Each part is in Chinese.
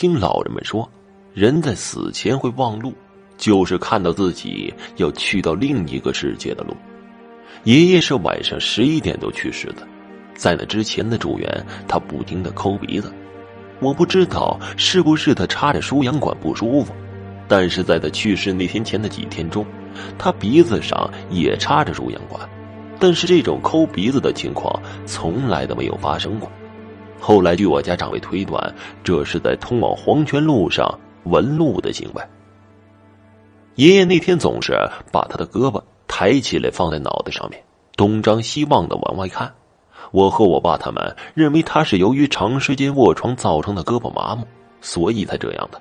听老人们说，人在死前会忘路，就是看到自己要去到另一个世界的路。爷爷是晚上十一点多去世的，在那之前的住院，他不停的抠鼻子。我不知道是不是他插着输氧管不舒服，但是在他去世那天前的几天中，他鼻子上也插着输氧管，但是这种抠鼻子的情况从来都没有发生过。后来据我家长辈推断，这是在通往黄泉路上纹路的行为。爷爷那天总是把他的胳膊抬起来放在脑袋上面，东张西望的往外看。我和我爸他们认为他是由于长时间卧床造成的胳膊麻木，所以才这样的。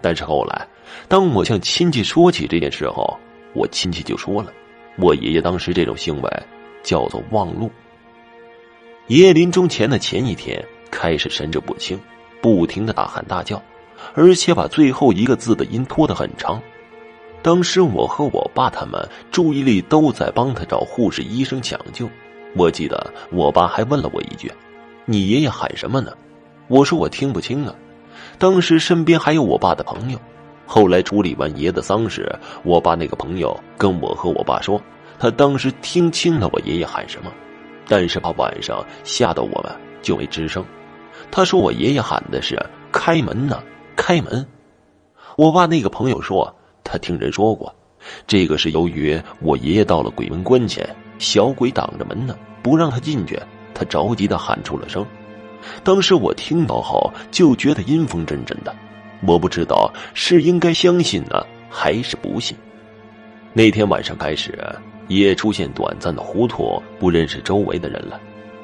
但是后来，当我向亲戚说起这件事后，我亲戚就说了，我爷爷当时这种行为叫做忘路。爷爷临终前的前一天开始神志不清，不停的大喊大叫，而且把最后一个字的音拖得很长。当时我和我爸他们注意力都在帮他找护士、医生抢救。我记得我爸还问了我一句：“你爷爷喊什么呢？”我说我听不清啊。当时身边还有我爸的朋友。后来处理完爷的丧事，我爸那个朋友跟我和我爸说，他当时听清了我爷爷喊什么，但是怕晚上吓到我们，就没吱声。他说我爷爷喊的是“开门呢，开门”。我爸那个朋友说，他听人说过，这个是由于我爷爷到了鬼门关前。小鬼挡着门呢，不让他进去。他着急的喊出了声。当时我听到后就觉得阴风阵阵的，我不知道是应该相信呢，还是不信。那天晚上开始，也出现短暂的糊涂，不认识周围的人了。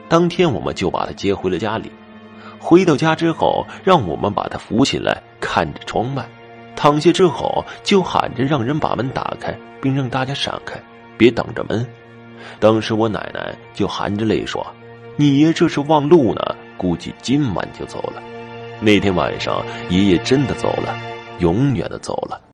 当天我们就把他接回了家里。回到家之后，让我们把他扶起来，看着窗外，躺下之后就喊着让人把门打开，并让大家闪开，别挡着门。当时我奶奶就含着泪说：“你爷这是忘路呢，估计今晚就走了。”那天晚上，爷爷真的走了，永远的走了。